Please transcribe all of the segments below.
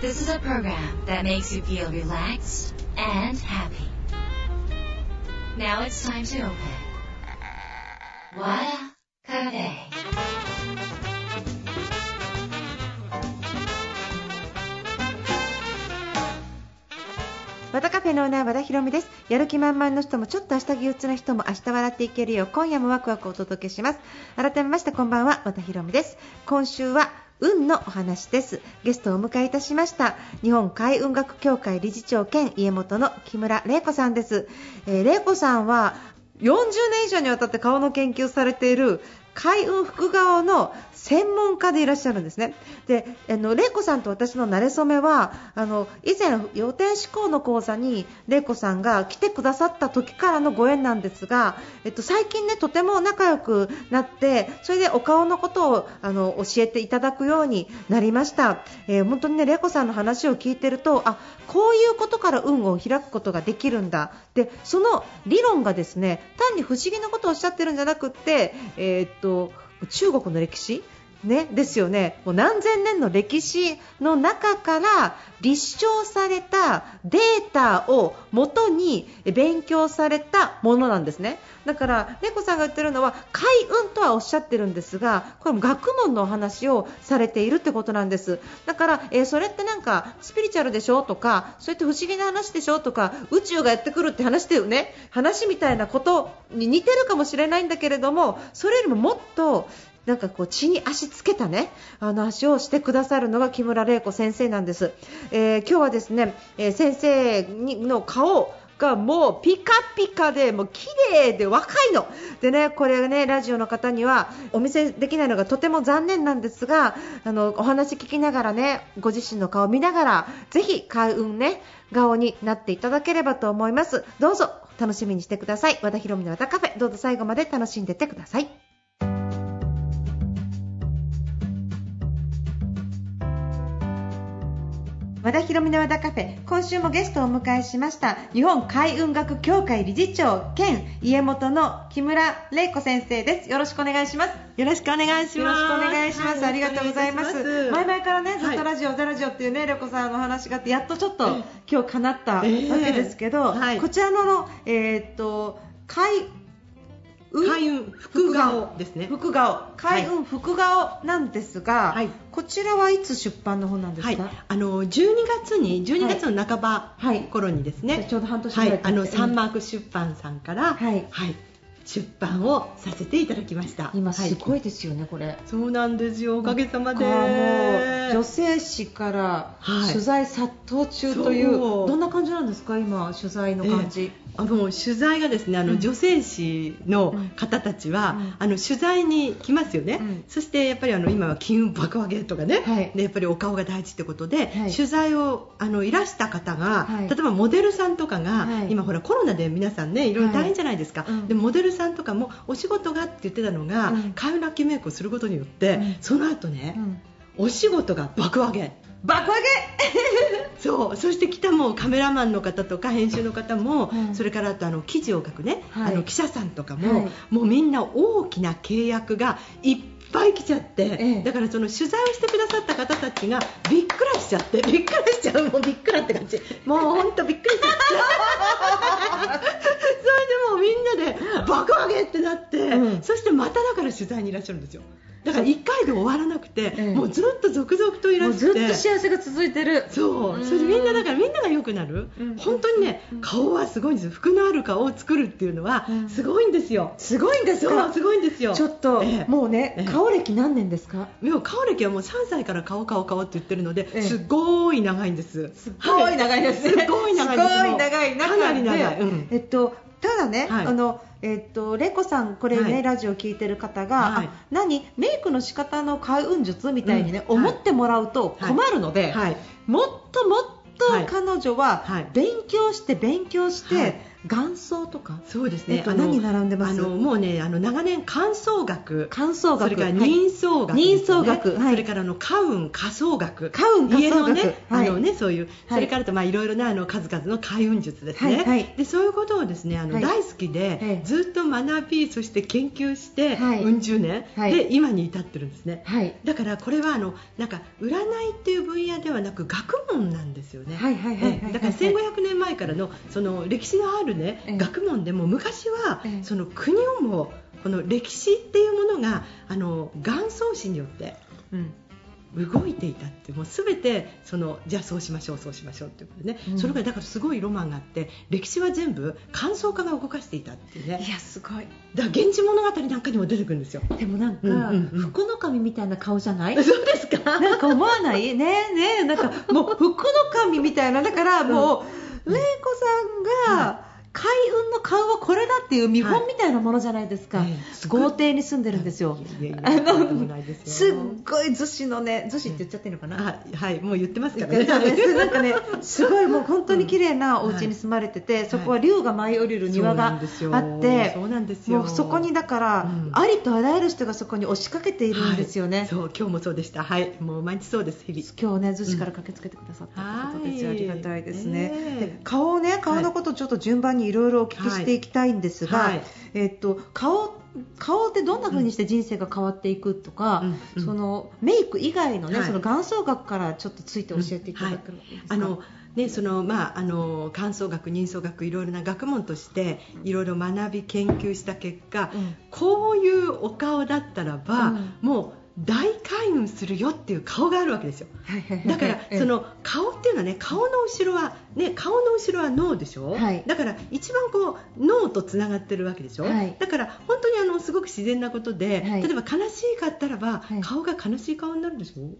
This is a program that makes you feel relaxed and happy. Now it's time to open. Wada Cafe. 和田カフェのオーナー和田博美ですやる気満々の人もちょっと明日憂鬱な人も明日笑っていけるよう今夜もワクワクお届けします改めましてこんばんは和田博美です今週は運のお話です。ゲストをお迎えいたしました。日本海運学協会理事長兼家元の木村玲子さんです、えー、玲子さんは40年以上にわたって顔の研究されている海運複顔の専門家でいらっしゃるんですね。で、あの玲子さんと私の馴れ初めはあの以前予定志向の講座に玲子さんが来てくださった時からのご縁なんですが、えっと最近ねとても仲良くなってそれでお顔のことをあの教えていただくようになりました。えー、本当にね玲子さんの話を聞いてるとあこういうことから運を開くことができるんだ。でその理論がですね単に不思議なことをおっしゃってるんじゃなくって、えー、と中国の歴史？ね、ですよね。もう何千年の歴史の中から立証されたデータをもとに勉強されたものなんですね。だから猫さんが言ってるのは開運とはおっしゃってるんですがこれも学問のお話をされているってことなんです。だから、えー、それってなんかスピリチュアルでしょとかそうやって不思議な話でしょとか宇宙がやってくるって話だよね。話みたいなことに似てるかもしれないんだけれどもそれよりももっとなんかこう血に足つけたねあの足をしてくださるのが木村玲子先生なんです、えー、今日はですね、えー、先生にの顔がもうピカピカでもう綺麗で若いの。でねこれねラジオの方にはお見せできないのがとても残念なんですがあのお話聞きながらねご自身の顔を見ながらぜひ開運ね顔になっていただければと思います。どうぞ楽しみにしてください。和田博美の和田カフェ。どうぞ最後まで楽しんでてください。和田博美の和田カフェ今週もゲストをお迎えしました日本海運学協会理事長兼家元の木村玲子先生です。よろしくお願いします。よろしくお願いします。よろしくお願いします、はい、ありがとうございます。前々からねずっとラジオ、はい、ザラジオっていうね玲子さんの話があってやっとちょっと今日叶ったわけですけど、えーはい、こちらのえー、っと海開運福顔。ですね。福顔。開運福顔なんですが、はい、こちらはいつ出版の本なんですか、はい、あの12月に12月の半ば頃にですね、はい、ちょうど半年ぐらい、はい、あのサンマーク出版さんから、はい、はい出版をさせていただきました。今すごいですよね、はい、これ。そうなんですよ。おかげさまで。女性誌から取材殺到中という、はい、どんな感じなんですか今取材の感じ、えー、あの取材がですねあの、うん、女性誌の方たちは、うん、あの取材に来ますよね、うん、そしてやっぱりあの今は金運爆上げとかね、はい、でやっぱりお顔が大事ってことで、はい、取材をあのいらした方が、例えばモデルさんとかが、今ほらコロナで皆さんねいろいろ大変じゃないですか、でモデルさんとかもお仕事がって言ってたのが、うん、カウラッキーメイクをすることによって、うん、その後ね、お仕事が爆上げ。爆上げ？そう。そして来たもうカメラマンの方とか編集の方も、うん、それからあとあの記事を書くね、はい、あの記者さんとかも、はい、もうみんな大きな契約がいっぱい来ちゃって、ええ、だからその取材をしてくださった方たちがびっくらしちゃって びっくらしちゃうもうびっくらって感じ。もう本当びっくりしちゃって それでもうみんなで爆上げってなって、うん、そしてまただから取材にいらっしゃるんですよだから1回で終わらなくて、ええ、もうずっと続々といらっして。ずっと幸せが続いてる。そう。それでみんなだからみんなが良くなる、うん、本当にね、うん、顔はすごいんです。服のある顔を作るっていうのはすごいんですよ、すごいんですか？すごいんですよ。ちょっと、え、もうね、顔歴何年ですか？でも顔歴はもう3歳から顔顔顔って言ってるので、すごい長いんです。すごい長いですね、すごい長いです。すごい長いかなり長い、うん、えっとただね、はい、あのえっと、レコさん、これね、はい、ラジオ聞いてる方が、はい、何、メイクの仕方の開運術みたいにね、うん、思ってもらうと困るので、もっともっと彼女は勉強して勉強して、元祖とか？そうですね、えっと、何並んでます？あのもうねあの長年乾燥学。乾燥学。それから人相学、ね、人相学、はい、それからあの家運仮想学。家運家のね、はい、あのねそういう、それからとまあいろいろなあの数々の開運術ですね、はいでそういうことをですねあの、大好きで、ずっと学びそして研究して、うん十年、で今に至ってるんですね、だからこれはあのなんか占いっていう分野ではなく学問なんですよね、はいはいはいだから1500年前からのその歴史のあるね、学問でも昔は、その国をもこの歴史っていうものがあの元宗師によって、うん、動いていたってもう全てそのじゃあそうしましょうそうしましょうっていうことでね、うん、それがだからすごいロマンがあって歴史は全部感想家が動かしていたっていうね。いやすごい。だから源氏物語なんかにも出てくるんですよ。でもなんか、うんうんうん、福の神みたいな顔じゃない？そうですか？なんか思わない？ねえねえなんかもう福の神みたいなだからもう、うん、玲子さんが、うん開運の顔はこれだっていう見本みたいなものじゃないですか、はい、豪邸に住んでるんですよ、あのすっごい逗子のね逗子って言っちゃってるのかな、はいもう言ってますからね。なんかね すごいもう本当に綺麗なお家に住まれてて、はい、そこは竜が舞い降りる庭があってそうなんですよ。そこにだから、うん、ありとあらゆる人がそこに押しかけているんですよね、はい、そう今日もそうでした。はいもう毎日そうです日々。今日ね逗子から駆けつけてくださったことですよ、ありがたいですね、で顔ね顔のことちょっと順番にいろいろお聞きしていきたいんですが、はい。はい、えっと、顔顔ってどんな風にして人生が変わっていくとか、うんうん、そのメイク以外のね、はい、その元相学からちょっとついて教えていただけるんですか、あのね、そのまあ、あの感想学、人相学いろいろな学問としていろいろ学び研究した結果、うん、こういうお顔だったらば、うん、もう大開運するよっていう顔があるわけですよ、だからその顔っていうのはね顔の後ろはね顔の後ろは脳でしょ、はい、だから一番こう脳とつながってるわけでしょ、はい、だから本当にあのすごく自然なことで、はい、例えば悲しいかったらば、顔が悲しい顔になるでしょ？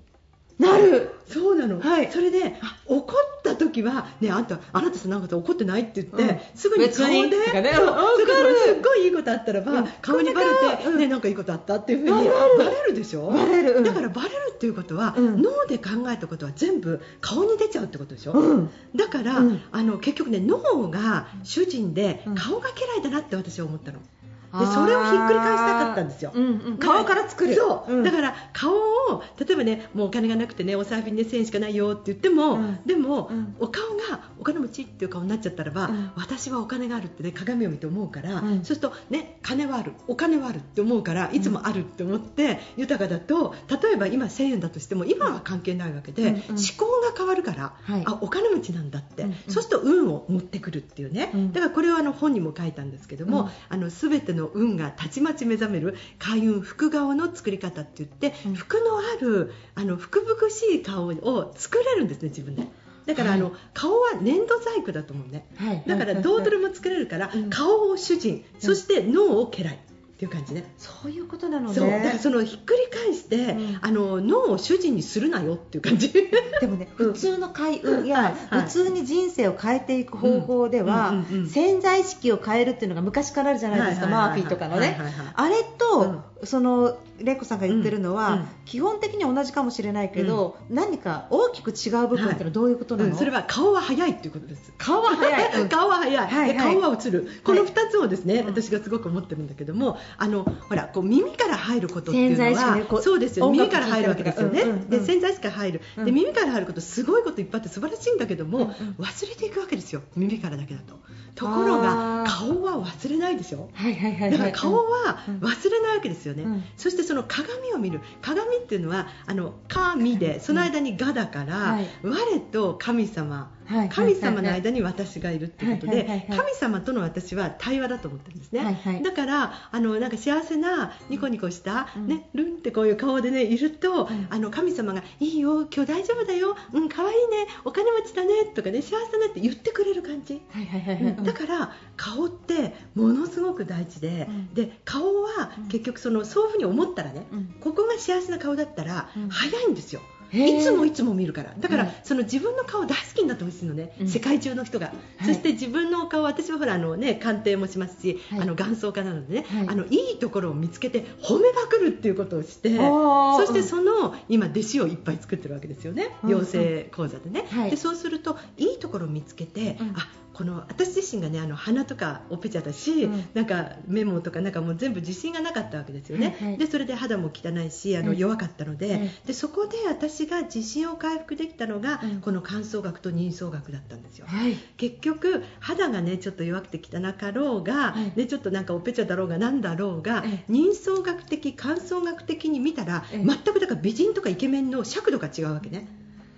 なる。そうなの、はい、それで怒った時はねあんたあなたさなんか怒ってないって言って、うん、すぐに顔で、ね、そうだからすっごいいいことあったらば、うん、顔にバレて、うん、ねなんかいいことあったっていうふうにバレるでしょ？バレる、だからバレるっていうことは、脳で考えたことは全部顔に出ちゃうってことでしょ、だから、あの結局ね脳が主人で顔が嫌いだなって私は思ったの。でそれをひっくり返したかったんですよ、うんうん、顔から作る。そう、うん、だから顔を例えばねもうお金がなくてねお財布にね1000円しかないよって言っても、うん、でも、うん、お顔がお金持ちっていう顔になっちゃったらば、私はお金があるってね鏡を見て思うから、そうするとね金はあるお金はあるって思うからいつもあるって思って豊かだと例えば今1000円だとしても今は関係ないわけで、思考が変わるから、はい、あお金持ちなんだって、そうすると運を持ってくるっていうね、だからこれはあの本にも書いたんですけども、あの全てのの運がたちまち目覚める開運福顔の作り方って言って、うん、福のあるあの福々しい顔を作れるんですね自分で。だから、はい、あの顔は粘土細工だと思うね、はい、だからどうとでも作れるから、顔を主人、そして脳を家来っていう感じね。そういうことなのね。そう。だからそのひっくり返して、うん、あの脳を主人にするなよっていう感じ。でもね普通の開運や、普通に人生を変えていく方法では、潜在意識を変えるっていうのが昔からあるじゃないですか、マーフィーとかのね、あれと、その玲子さんが言ってるのは、うんうん、基本的に同じかもしれないけど、うん、何か大きく違う部分っていうのはどういうことなの、はい、それは顔は早いっていうことです。顔は早い、顔は早い、はい、顔は映る、この2つをですね、私がすごく思ってるんだけどもあのほらこう耳から入ることっていうのは、ね、そうですよ耳から入るわけですよね、うんうんうん、で潜在意識から入る、で耳から入ることすごいこといっぱいあって素晴らしいんだけども、忘れていくわけですよ。耳からだけだと。ところが顔は忘れないでしょ、はいはいはい、だから顔は忘れないわけですよね、そしてその鏡を見る。鏡っていうのはあの神でその間にがだから、はい、我と神様神様の間に私がいるってことで神様との私は対話だと思ってるんですね、はいはい、だからあのなんか幸せなニコニコした、うん、ね、ルンってこういう顔でねいると、うん、あの神様がいいよ今日大丈夫だよ。うん可愛いね。お金持ちだね。とかね幸せだねって言ってくれる感じ、だから顔ってものすごく大事で、うん、で顔は結局そのそういうふうに思ったらね、ここが幸せな顔だったら早いんですよ。いつもいつも見るから。だから、はい、その自分の顔大好きになってほしいのね、うん、世界中の人が、はい、そして自分の顔私はほらあの、ね、鑑定もしますし、はい、あの眼相家なのでね、はい、あのいいところを見つけて褒めまくるっていうことをしてそしてその今弟子をいっぱい作ってるわけですよね、養成講座でね、でそうするといいところを見つけて、うん、あこの私自身がねあの鼻とかオペちゃったし、うん。なんかメモとかなんかもう全部自信がなかったわけですよね、はいはい。でそれで肌も汚いしあのうん。弱かったので,、うん。でそこで私が自信を回復できたのが、うん。この乾燥学と妊巣学だったんですよ。はい。結局肌がねちょっと弱くて汚かろうが、はい。ね、ちょっとなんかオペチャだろうがなんだろうが、え。妊娠学的乾燥学的に見たら、ええ。全くだから美人とかイケメンの尺度が違うわけね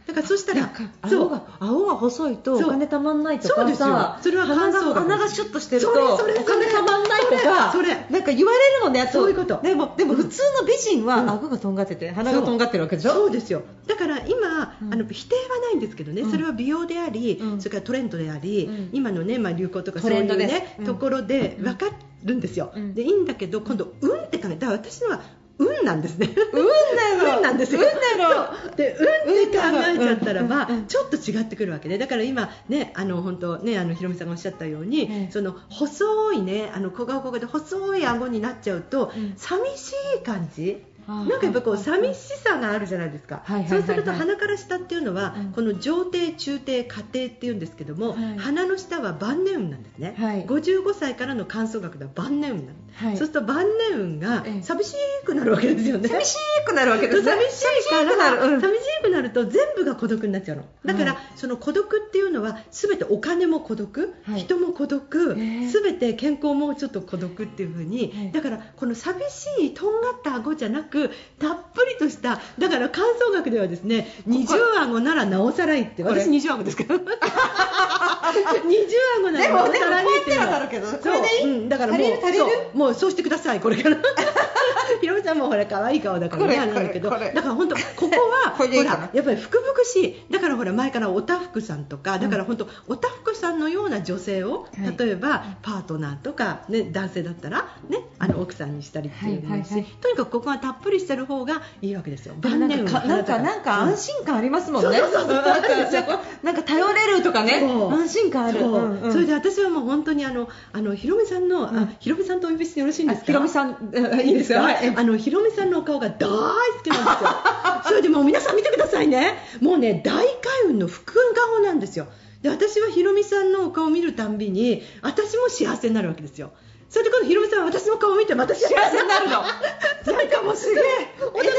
だからそしたらなんかそう。顎が顎が細いとお金たまんないとかそうですよ。さそれは鼻が鼻がシュッとしてるとお金たまんないとかそれなんか言われるのねそういうこと。でもでもうん。普通の美人はうん。顎がとんがってて鼻がとんがってるわけでしょ？そうですよ。だから今、うん。あの否定はないんですけどね、うん。それは美容であり、うん。それからトレンドであり、うん。今のね、まあ、流行とかそういうね、うん。ところでうん。分かるんですよ、うん。でいいんだけど今度運って考えだから私のは運なんですね。運だよ運なんですよ。運だよそうで運って考えちゃったらば、うんうんちょっと違ってくるわけで、だから今ね、あの本当ね、あのひろみさんがおっしゃったように、ええその細いね、あの小顔小顔で細い顎になっちゃうと、うん。寂しい感じ。なんかやっぱこう寂しさがあるじゃないですか、そうすると鼻から下っていうのは、うん。この上底、中底、下底っていうんですけども、はい。鼻の下は晩年運なんですね、はい。55歳からの乾燥学では晩年運なんです、はい。そうすると晩年運がええ。寂しくなるわけですよね。寂しくなるわけですね。寂しいから寂しくなる。うん。寂しくなると全部が孤独になっちゃうの。だから、はい。その孤独っていうのは全てお金も孤独、はい。人も孤独、全て健康もちょっと孤独っていう風に、はい。だからこの寂しいとんがった顎じゃなくたっぷりとしただから乾燥学ではですね二重顎ならなおさらいって私二重顎ですから。二重顎ならなおさらいって いうのはそう。これでいい？うん、だからもうもうそうしてくださいこれから。ひろみさんもほら可愛い顔だからねあれなんだけど。だから本当ここは ほらやっぱり福々しい。だからほら前からおたふくさんとかだから本当おたふくさんのような女性を、はい。例えばパートナーとか、ね、男性だったら、ね、あの奥さんにしたりっていうのし、はいはいはい。とにかくここがたっぷりしてる方がいいわけですよ。なん年かなんかなんか安心感ありますもんね。そうそうそう。そうなんか頼れるとかね。安心感ある。それで私はもう本当にあのあのひろみさんの、うん。あひろみさんとお呼びしてよろしいんですか？ひろみさんいいですか、はい。あのひろみさんのお顔が大好きなんですよ。それでもう皆さん見てくださいね。もうね大開運の福顔なんですよ。で私はひろみさんのお顔を見るたんびに私も幸せになるわけですよそれで今度ひろみさんは私の顔を見てまた幸せになるの なんかもうすげえお互い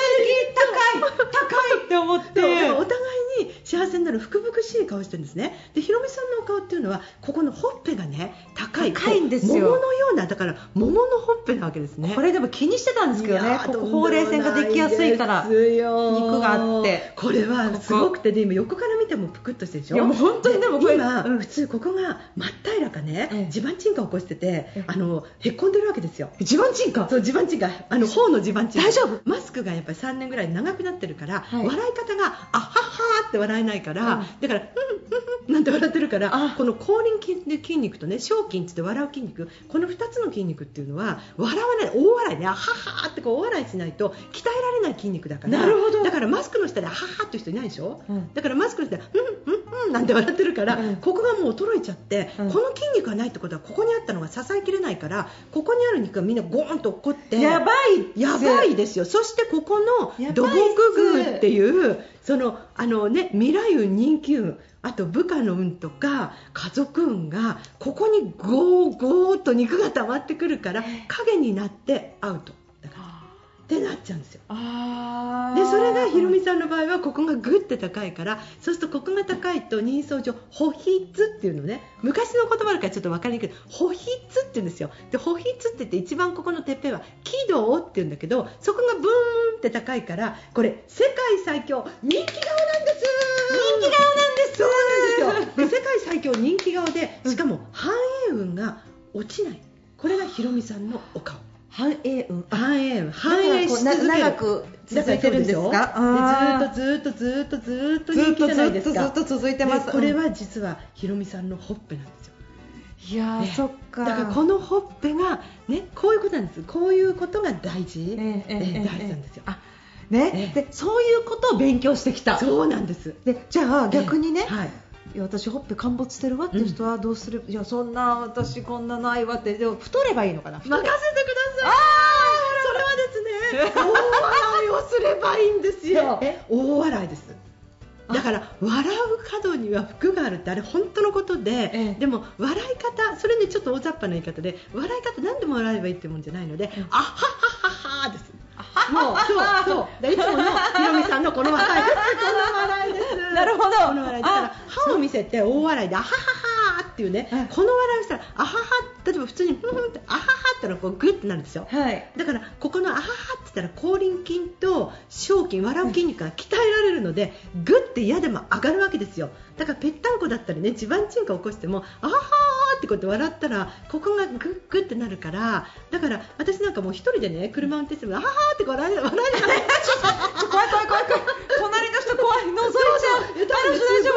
高い高いって思って。お互いに幸せになる福々しい顔してるんですね。でひろみさんのお顔っていうのはここのほっぺがね高い高いんですよ。桃のようなだから桃のほっぺなわけですね。これでも気にしてたんですけどいね。ここほうれい線ができやすいから肉があって。これはすごくてで今横から見てもぷくっとしてるでしょ？いやもう本当にでもこれ今、うん。普通ここが真っ平らかね、ええ。地盤沈下を起こしててええ。あのへっこんでるわけですよ。地盤沈下。そう地盤沈下あの頬の地盤沈下大丈夫。マスクがやっぱり3年ぐらい長くなってるから、はい。笑い方があははーって笑えないから、うん。だからうんなんて笑ってるからあ。この口輪筋で筋肉とね小筋って笑う筋肉この2つの筋肉っていうのは笑わない大笑いね。あははーってこう大笑いしないと鍛えられない筋肉だからなるほど。だからマスクの下であははって人いないでしょ、うん。だからマスクの下でうんうんうんなんて笑ってるから、うん。ここがもう衰えちゃって、うん。この筋肉がないってことはここにあったのが支えきれないからここにある肉がみんなゴーンと落っこってやばい。やばいですよそしてここの土木宮っていうそのあの、ね、未来運人気運あと部下の運とか家族運がここにゴーゴーっと肉が溜まってくるから影になってアウトってなっちゃうんですよ。でそれがひろみさんの場合はここがグッて高いからそうするとここが高いと人相上保筆っていうのね昔の言葉だからちょっと分かりにくい。保筆って言うんですよ。で保筆って言って一番ここのてっぺんは軌道って言うんだけどそこがブーンって高いからこれ世界最強人気顔なんです。人気顔なんです。そうなんですよ。で世界最強人気顔でしかも繁栄運が落ちない。これがひろみさんのお顔繁栄運。繁栄運繁栄し続ける。長く続いてるんですか。だからそうですよでずーっとずーっとずーっと人気じゃないですか？ずっとずっと続いてます。でこれは実はひろみさんのほっぺなんですよ。いやー、ね。そっか。だからこのほっぺがねこういうことなんです。こういうことが大事、ええええええ。大事なんですよ、あね、ええでそういうことを勉強してきた。そうなんです。でじゃあ逆にね、はいいや私ほっぺ陥没してるわっていう人はどうする、いやそんな私こんなないわってでも太ればいいのかな任せてください。それはですね。大笑いをすればいいんですよ。え大笑いです。だから笑う角には福があるってあれ本当のことで、ええ。でも笑い方それねちょっと大雑把な言い方で笑い方何でも笑えばいいってもんじゃないので、うん。あははははですもうそうそう。でいつものひろみさんのこの笑い。で すこの笑いです。なるほど。この笑いだから歯を見せて大笑いであはははっていうね、はい。この笑いをしたらあはは例えば普通にふんふんってあははってのはこうグッてなるんですよはい。だからここのあははって言ったら口輪筋と小筋笑う筋肉が鍛えられるのでグッて嫌でも上がるわけですよ。だからぺったんこだったりね地盤沈下を起こしてもあははってこうやって笑ったらここがグッグッってなるからだから私なんかもう一人でね車運転してもあははって笑え笑えない怖い怖い怖い怖い。隣の人怖い。覗いちゃう。大丈夫かなと思うんだ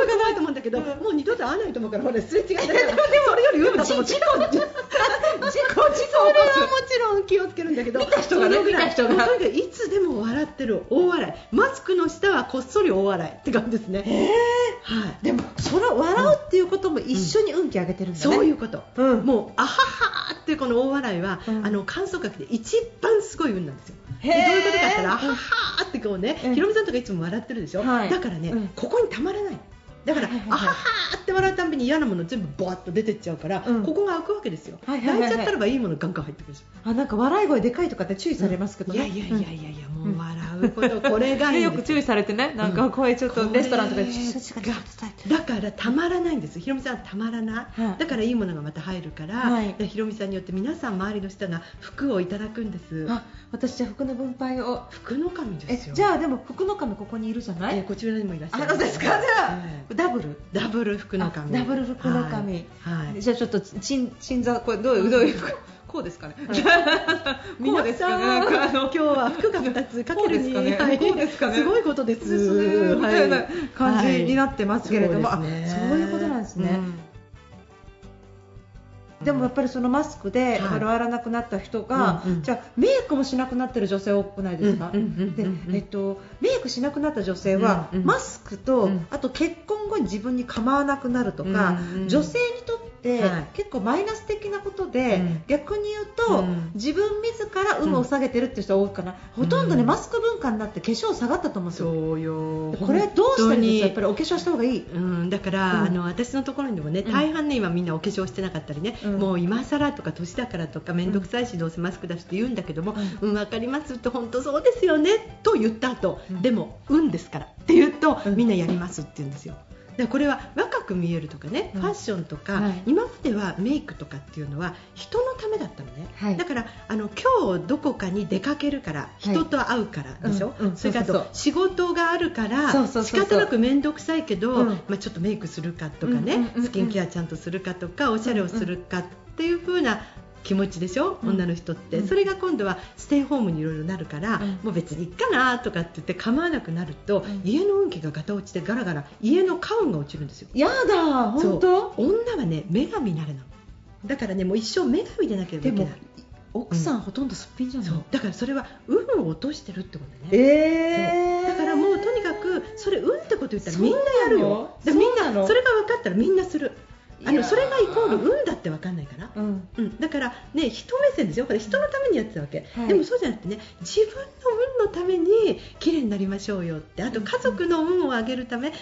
けど、もう二度と会わないと思うからほらすれ違いだからそれより上だと思って事故事故事故それはもちろん気をつけるんだけど見た人がね見た人がとにかくいつでも笑ってる大笑いマスクの下はこっそり大笑いって感じですね、はい、でもそれ笑うっていうことも一緒に運気上げてるんだね、そういうこと、うんもうあははっていうこの大笑いは、うんあの観測学で一番すごい運なんですよどういうことかって言ったらあははってこうね、うんひろみさんとかいつも笑ってるでしょ、はいだからね、うんここにたまらないだから、あははって笑うたびに嫌なもの全部ボワッと出てっちゃうから、うん。ここが開くわけですよ、はいはいはいはい。泣いちゃったらばいいものガンガン入ってくるでしょ。あなんか笑い声でかいとかって注意されますけどね、いやいやいやいやいや、もう笑うこと、これが よく注意されてね。なんかこういうちょっとレストランとかでだからたまらないんです。ひろみさんはたまらない、はい。だからいいものがまた入るから、はい。でひろみさんによって皆さん周りの人が服をいただくんです。あ私じゃあ服の分配を。服の神えですよ。じゃあでも服の神ここにいるじゃない、えこちらにもいらっしゃるあですか？じゃあ、えダブル？えダブル服の神。あダブル服の神。はい、はい。じゃあちょっと鎮鎮座これどういうどういう？こうですかね、皆こうですかさんあの今日は服が2つかけるにすごいことです。みたいな感じになっってますけれども、そういうことなんですね、でもやっぱりそのマスクではい。笑わなくなった人が、じゃあメイクもしなくなってる女性多くないです。か、でえっと、メイクしなくなった女性は、マスクと、うん。あと結婚後に自分に構わなくなるとか、女性にとって、はい。結構マイナス的なことで、うん。逆に言うと、うん。自分自ら有無を下げてるっていう人が多いかな、ほとんどね、うんマスク文化になって化粧下がったと思うんですよ。これどうしたらいいやっ本ぱりお化粧した方がいい。うん、だから、うん。あの私のところにもねうん。大半ね今みんなお化粧してなかったりね、うん。もう今更とか年だからとか面倒くさいしどうせマスクだしって言うんだけども、うん分かりますって本当そうですよねと言った後、うん。でも運ですからって言うと、うん。みんなやりますって言うんですよ。だこれは若く見えるとかね、うん。ファッションとか、はい。今まではメイクとかっていうのは人のためだったのね、はい。だからあの今日どこかに出かけるから人と会うからでしょ、うんうん。それからと仕事があるから仕方なく面倒くさいけど、うん。まあ、ちょっとメイクするかとかね、うんうんうんうん。スキンケアちゃんとするかとかおしゃれをするかっていう風な気持ちでしょ、うん。女の人って、うん。それが今度はステイホームにいろいろなるから、うん。もう別にいっかなとかって言って構わなくなると、うん。家の運気がガタ落ちてガラガラ家の家運が落ちるんですよ。やだ本当？女はね女神になれなの。だからねもう一生女神でなければいけない。奥さんほとんどすっぴんじゃない、そう。だからそれは運を落としてるってことね。えー、だからもうとにかくそれ運ってこと言ったらみんなやるよ。そうなのだからみんなそれが分かったらみんなするあのそれがイコール運だって分かんないから、うん。うん、だからね人目線ですよ。これ人のためにやってたわけ、はい。でもそうじゃなくてね自分の運のために綺麗になりましょうよって。あと家族の運を上げるため家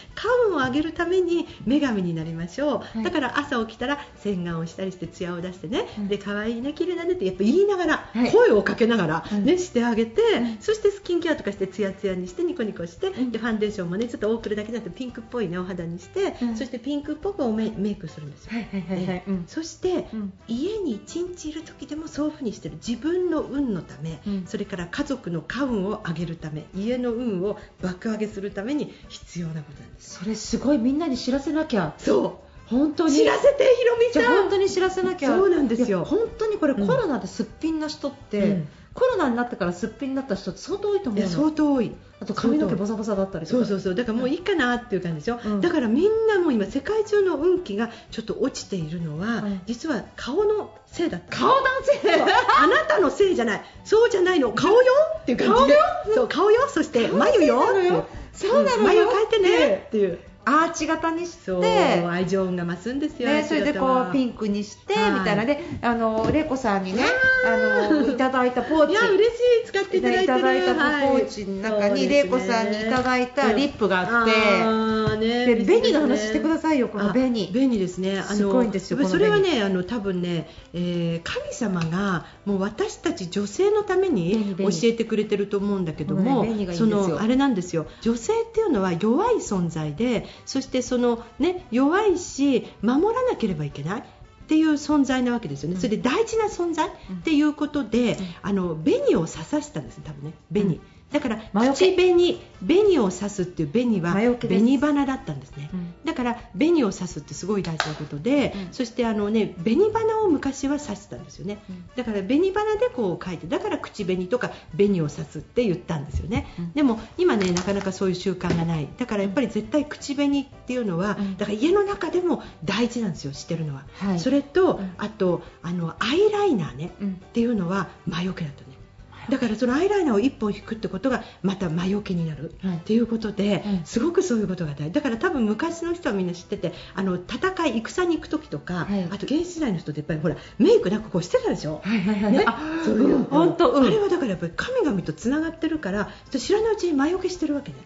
運を上げるために女神になりましょう、はい。だから朝起きたら洗顔をしたりして艶を出してね、うん。で可愛いね綺麗だねってやっぱ言いながら、はい。声をかけながら、うん。ねしてあげて、うん。そしてスキンケアとかしてツヤツヤにしてニコニコして、うん。でファンデーションもねちょっと多くるだけじゃなくてピンクっぽいねお肌にして、うん。そしてピンクっぽくおメメイクするんですよ、はいはいはいはい、うん。そして、うん。家に一日いる時でもそういう風にしてる。自分の運のため、うん。それから家族の家運を上げるため家の運を爆上げするために必要なことなんです。それすごいみんなに知らせなきゃ。そ本当に。う知らせてひろみじゃん本当に知らせなきゃ。そうなんですよ。本当にこれ、うん。コロナですっぴんな人って、うんコロナになってからすっぴんになった人って相当多いと思いうやの相当多い。あと髪の毛ボサボサだったりそうそうそう。だからもういいかなっていう感じでしょ、うん。だからみんなもう今世界中の運気がちょっと落ちているのは、うん。実は顔のせいだ顔男性あなたのせいじゃない。そうじゃないの。顔よっていう感じで。そう顔よ？そして眉よっていう。そうなのよ。ん。眉を描いてねっていうアーチ型にしそうて愛情が増すんですよ、ね、それでこうピンンクにしてはい。みたいな。であの玲子さんにねああのいただいたポーチ。いや嬉しい使っていただいてる。いただいたポはいーチの中に玲子さんにいただいたリップがあってあーねで嬉しいですね紅の話してくださいよこの紅あ紅ですね。あのそれはねあの多分ね、えー神様がもう私たち女性のために教えてくれてると思うんだけども、そのあれなんですよ。女性っていうのは弱い存在でそしてそのね弱いし守らなければいけない。っていう存在なわけですよね、うん。それで大事な存在っていうことで、あの紅を刺さしたんですね、多分ね、紅、うんだから口紅、紅を刺すっていう紅は紅花だったんですね、うん。だから紅を刺すってすごい大事なことで、うん。そしてあの、ね、紅花を昔は刺してたんですよね、うん。だから紅花でこう書いてだから口紅とか紅を刺すって言ったんですよね、うん。でも今ねなかなかそういう習慣がない。だからやっぱり絶対口紅っていうのは、うん。だから家の中でも大事なんですよしてるのは、はい。それと、うん。あとあのアイライナーね、うん。っていうのは魔除けだったねだからそのアイライナーを1本引くってことがまた魔除けになるはい。っていうことで、うん。すごくそういうことが大事。だから多分昔の人はみんな知っててあの戦い戦に行く時とか、はい。あと原始時代の人ってやっぱりほらメイクなんかこうしてたでしょ、はいはいはい、ね？あそういうの。本当、うん。あれはだからやっぱり神々とつながってるから知らないうちに魔除けしてるわけね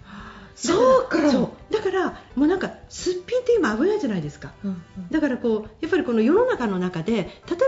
そうか。そう。だからもうなんかすっぴんって今危ないじゃないですか。うんうん。だからこうやっぱりこの世の中の中で例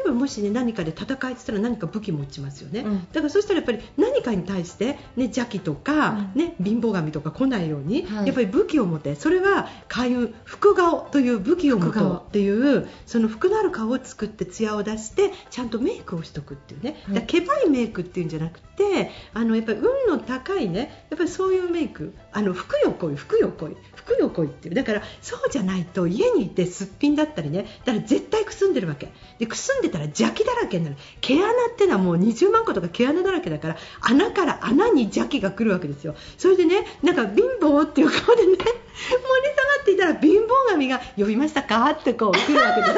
えばもし、ね、何かで戦いってたら何か武器持ちますよね、うん。だからそうしたらやっぱり何かに対して、ね、邪気とか、うん。ね、貧乏神とか来ないように、はい。やっぱり武器を持てそれは開運福顔という武器を持とうっていうその福のある顔を作って艶を出してちゃんとメイクをしとくっていうね、はい。だけばいメイクっていうんじゃなくてあのやっぱり運の高いねやっぱりそういうメイクあの服よ来い服よ来い服よ来いっていう。だからそうじゃないと家にいてすっぴんだったりね。だから絶対くすんでるわけ。でくすんでたら邪気だらけになる。毛穴ってのはもう20万個とか毛穴だらけだから穴から穴に邪気が来るわけですよ。それでねなんか貧乏っていう顔でね 盛り下がっていたら貧乏神が呼びましたか？ってこう来るわけですよ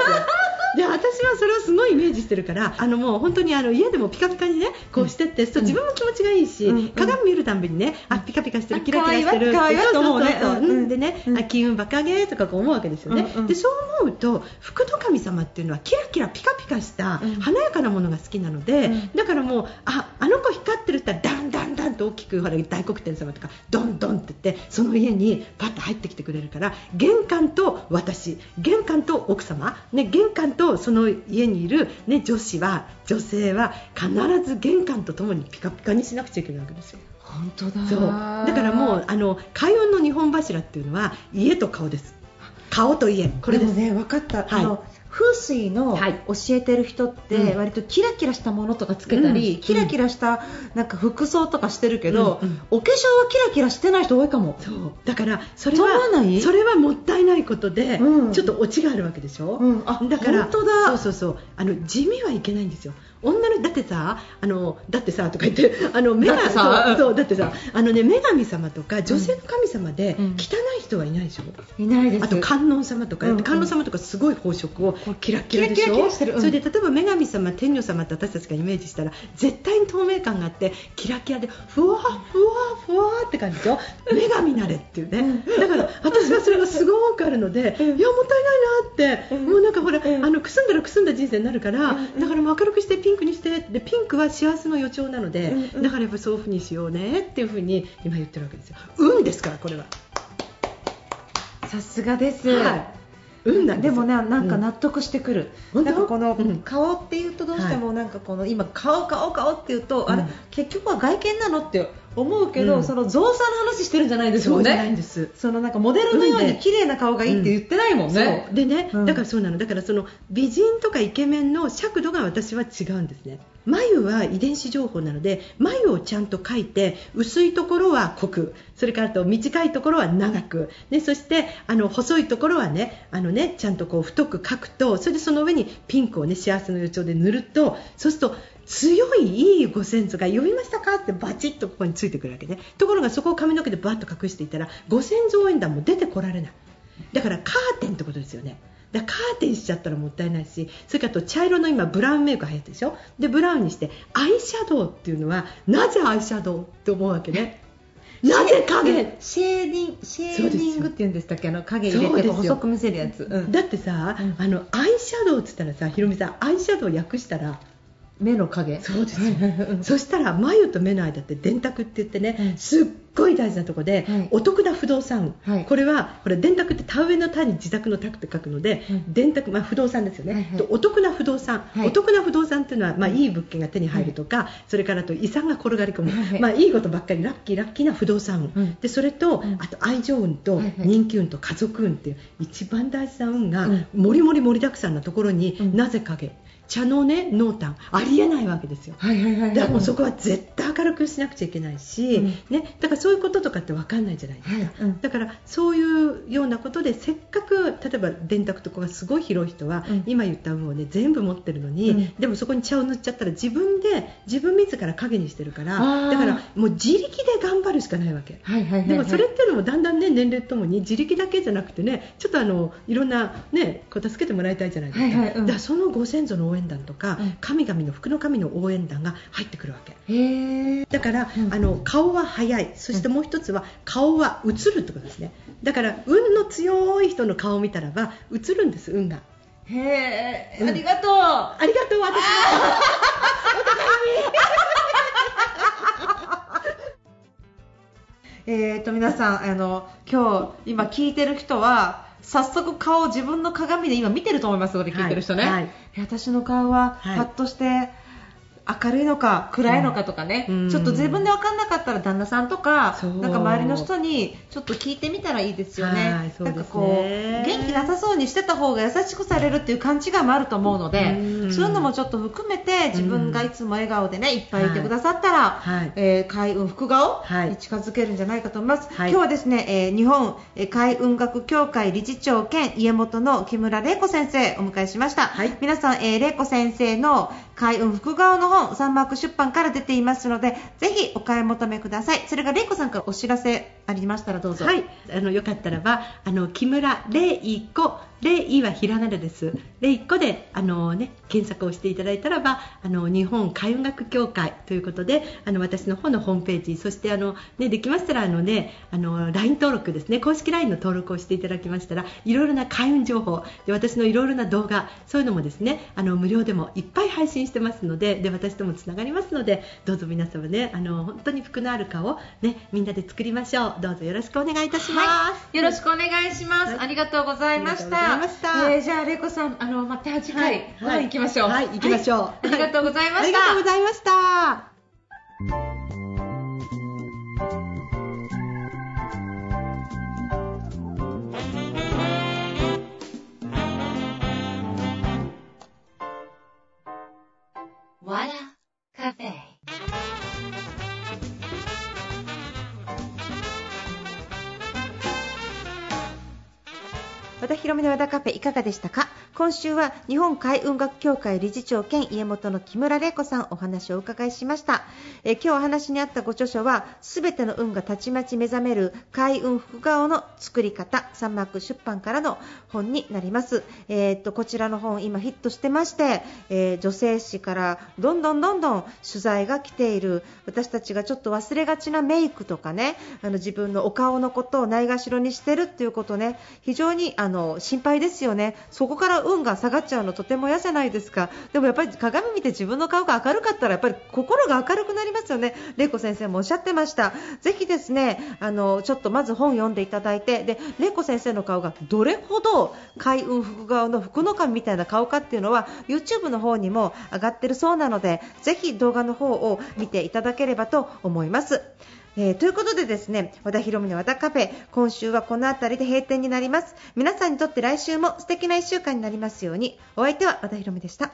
で私はそれをすごいイメージしてるからあのもう本当にあの家でもピカピカにねこうしてって、そう自分も気持ちがいいし、うん。うん鏡見るたんびにねあピカピカしてるあキラキラしてるそうそうそううんう。んうん。でね、うん。あ金運バカげーとかこう思うわけですよね、うんうん。でそう思うと福の神様っていうのはキラキラピカピカしたうん。華やかなものが好きなので、うん。だからもうああの子光ってるって言ったらダンダンダンと大きくほら大黒天様とかドンドンって言ってその家にパッと入ってきてくれるから玄関と私玄関と奥様、ね、玄関とその家にいる、ね、女子は女性は必ず玄関とともにピカピカにしなくちゃいけないわけですよ。本当だ。そう。だからもうあの開運の日本柱っていうのは家と顔です顔と家これですもね分かった、はい。あの風水のはい。教えてる人ってうん。割とキラキラしたものとかつけたり、うん。キラキラしたなんか服装とかしてるけど、うん。うん。お化粧はキラキラしてない人多いかも。そう。だからそれはそれはもったいないことで、うん。ちょっとオチがあるわけでしょ、うん。あだから本当だ。そうそうそう。あの地味はいけないんですよ女のだってさあのだってさとか言ってあの女だってさそうだってさあのね女神様とか女性の神様でうん。汚い人はいないでしょ、いないです。あと観音様とか、うんうん。観音様とかすごい宝飾をキラキラでしょ？それで例えば女神様天女様って私たちがイメージしたら絶対に透明感があってキラキラでふわふわふわって感じでしょ？女神なれっていうね。だから私はそれがすごくあるので、いやもったいないなって、うん。もうなんかほら、うん。あのくすんだらくすんだ人生になるから、うん。だからもう明るくしてピンクにしてでピンクは幸せの予兆なので、うんうん。だからやっぱりそういう風にしようねっていう風に今言ってるわけですよ。運ですからこれは。さすがです。はい。運なんでもねなんかうん。納得してくる、本当？なんかこのうん。顔っていうとどうしてもなんかこの今顔顔顔っていうと、あれ？うん。結局は外見なのって思うけど、うん。その造作の話してるんじゃないですもんそうじゃないんねです。そのなんかモデルのように綺麗な顔がいいって言ってないもんね、そう。でね、うん。だからそうなの。だからその美人とかイケメンの尺度が私は違うんですね。眉は遺伝子情報なので眉をちゃんと描いて薄いところは濃くそれからあと短いところは長く、ね、そしてあの細いところはねあのねちゃんとこう太く描くとそれでその上にピンクをね幸せの予兆で塗るとそうすると強いいいご先祖が呼びましたかってバチッとここについてくるわけね。ところがそこを髪の毛でバッと隠していたらご先祖応援団も出てこられない。だからカーテンってことですよね。だカーテンしちゃったらもったいないしそれからあと茶色の今ブラウンメイク流行ってるでしょ。でブラウンにしてアイシャドウっていうのはなぜアイシャドウって思うわけね。なぜ影？シェーディンシェーディングって言うんでしたっけあの影入れて細く見せるやつ、だってさ、うん、あのアイシャドウっつったらさひろみさんアイシャドウ訳したら目の影。そうですよ。そしたら眉と目の間って電卓って言ってね、うん、すっごい大事なとこで、はい、お得な不動産、はい、これはこれ電卓って田植えの田に自宅の宅って書くので、うん、電卓、まあ、不動産ですよね、はいはい、お得な不動産、お得な不動産っていうのは、まあ、いい物件が手に入るとか、それからと遺産が転がり込む、はいまあ、いいことばっかりラッキーラッキーな不動産。運、でそれと、あと愛情運と人気運と家族運っていう一番大事な運が、もりもり盛りだくさんなところに、なぜ影？茶のね濃淡ありえないわけですよ、はいはいはい、だからもうそこは絶対明るくしなくちゃいけないし、うん、ね、だからそういうこととかって分かんないじゃないですか、はい。うん、だからそういうようなことでせっかく例えば電卓とかがすごい広い人は、うん、今言った運をね全部持ってるのに、でもそこに茶を塗っちゃったら自分で自分自ら影にしてるからだからもう自力で頑張るしかないわけ、はいはいはいはい、でもそれっていうのもだんだんね年齢ともに自力だけじゃなくてねちょっとあのいろんなねこう助けてもらいたいじゃないですか、はいはい、だからそのご先祖の応援団とか、うん、神々の福の神の応援団が入ってくるわけ。だから、うん、あの顔は早い。そしてもう一つは顔は映るってことですね。だから運の強い人の顔を見たらば映るんです運が。へえ、うん、ありがとう。ありがとう私 えーと皆さんあの今日今聞いてる人は早速顔を自分の鏡で今見てると思いますので聞いてる人ね、はい。はい、私の顔はパッとして、明るいのか暗いのかとかね、うん、ちょっと自分で分かんなかったら旦那さんとかなんか周りの人にちょっと聞いてみたらいいですよね。はい、なんかこう元気なさそうにしてた方が優しくされるっていう勘違いもあると思うので、うん、そういうのもちょっと含めて自分がいつも笑顔でねいっぱいいてくださったら、はい、えー、開運福顔に近づけるんじゃないかと思います。はい、今日はですね、えー、日本開運学協会理事長兼家元の木村玲子先生お迎えしました。皆さん、えー、玲子先生の開運福顔の本サンマーク出版から出ていますのでぜひお買い求めください。それがれいこさんからお知らせ。ありましたらどうぞはいあのよかったらばあの木村玲子レイはひらがなです。で、1個で、あのね、検索をしていただいたらば、あの、日本開運学協会ということで、あの、私の方のホームページ、そして、あの、ね、できましたら、あのね、あの、LINE 登録ですね、公式 LINE の登録をしていただきましたら、いろいろな開運情報、で、私のいろいろな動画、そういうのもですね、あの、無料でもいっぱい配信してますので、で、私ともつながりますので、どうぞ皆様ね、あの、本当に服のある顔、ね、みんなで作りましょう。どうぞよろしくお願いいたします。はい、よろしくお願いします。はい、ありがとうございました。えーじゃあ玲子さんあのまた次回、はい、行きましょう。はい行きましょう、はい、ありがとうございました、ありがとうございました田博美の和田カフェいかがでしたか？今週は日本海運学協会理事長兼家元の木村玲子さんお話をお伺いしました。え今日お話にあったご著書はすべての運がたちまち目覚める海運福顔の作り方三幕出版からの本になります、えー、っとこちらの本今ヒットしてまして、えー、女性誌からどんどんどんどん取材が来ている私たちがちょっと忘れがちなメイクとかねあの自分のお顔のことをないがしろにしてるっていうことね非常にあのの心配ですよね、そこから運が下がっちゃうのとても嫌じゃないですか、でもやっぱり鏡見て自分の顔が明るかったらやっぱり心が明るくなりますよね、玲子先生もおっしゃってました、ぜひですねあのちょっとまず本読んでいただいて、で玲子先生の顔がどれほど開運福顔の福の神みたいな顔かっていうのは YouTube の方にも上がってるそうなので、ぜひ動画の方を見ていただければと思います。えー、ということでですね和田博美の和田カフェ今週はこの辺りで閉店になります。皆さんにとって来週も素敵な1週間になりますように。お相手は和田博美でした。